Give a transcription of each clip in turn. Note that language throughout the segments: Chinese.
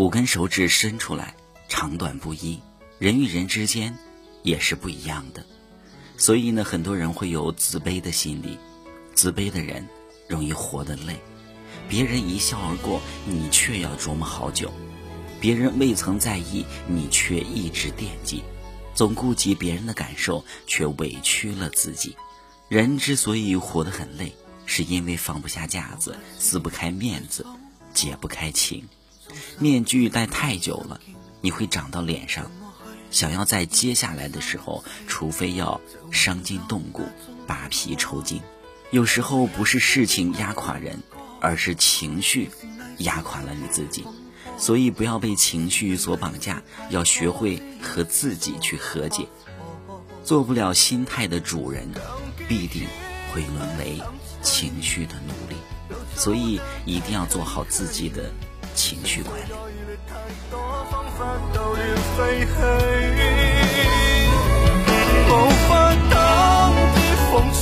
五根手指伸出来，长短不一，人与人之间也是不一样的。所以呢，很多人会有自卑的心理，自卑的人容易活得累。别人一笑而过，你却要琢磨好久；别人未曾在意，你却一直惦记。总顾及别人的感受，却委屈了自己。人之所以活得很累，是因为放不下架子，撕不开面子，解不开情。面具戴太久了，你会长到脸上。想要在接下来的时候，除非要伤筋动骨、扒皮抽筋。有时候不是事情压垮人，而是情绪压垮了你自己。所以不要被情绪所绑架，要学会和自己去和解。做不了心态的主人，必定会沦为情绪的奴隶。所以一定要做好自己的情绪管理。无法挡的风吹，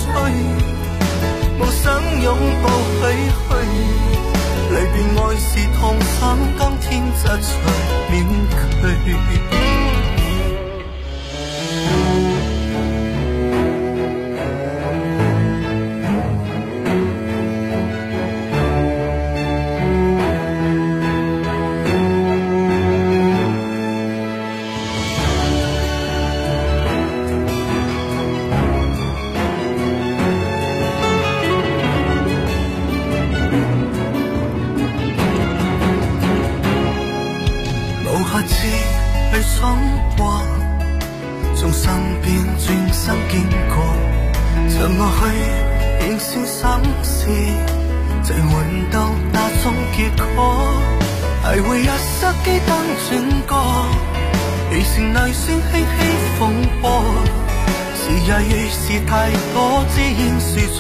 我想拥抱唏嘘，离别爱是痛心，今天窒随下次去闯过，从身边转身经过，沉我去演算心事，谁换到那种结果？还会一失机当转过，于是泪水轻轻风过，时日越是太多，只因是错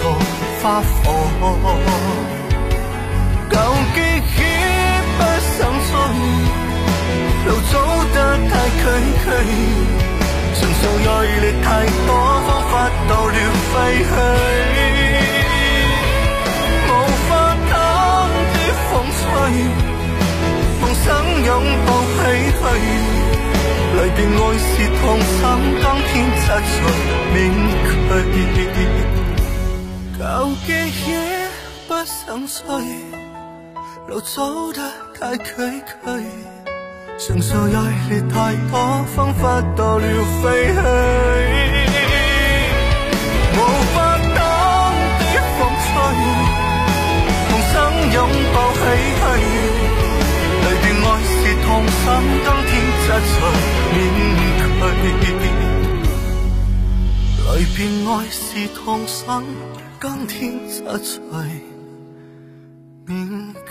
花火。崎岖，承受爱力太多，方法到了废墟。无法挡的风吹，梦想拥抱唏嘘。离别爱是痛心，当天擦除面具。旧记忆不想追，路走得太崎岖，承受压力太多，方法到了废墟。无法挡的风吹，梦想拥抱唏嘘。离别爱是痛心，今天擦除。离别爱是痛心，今天擦除面具。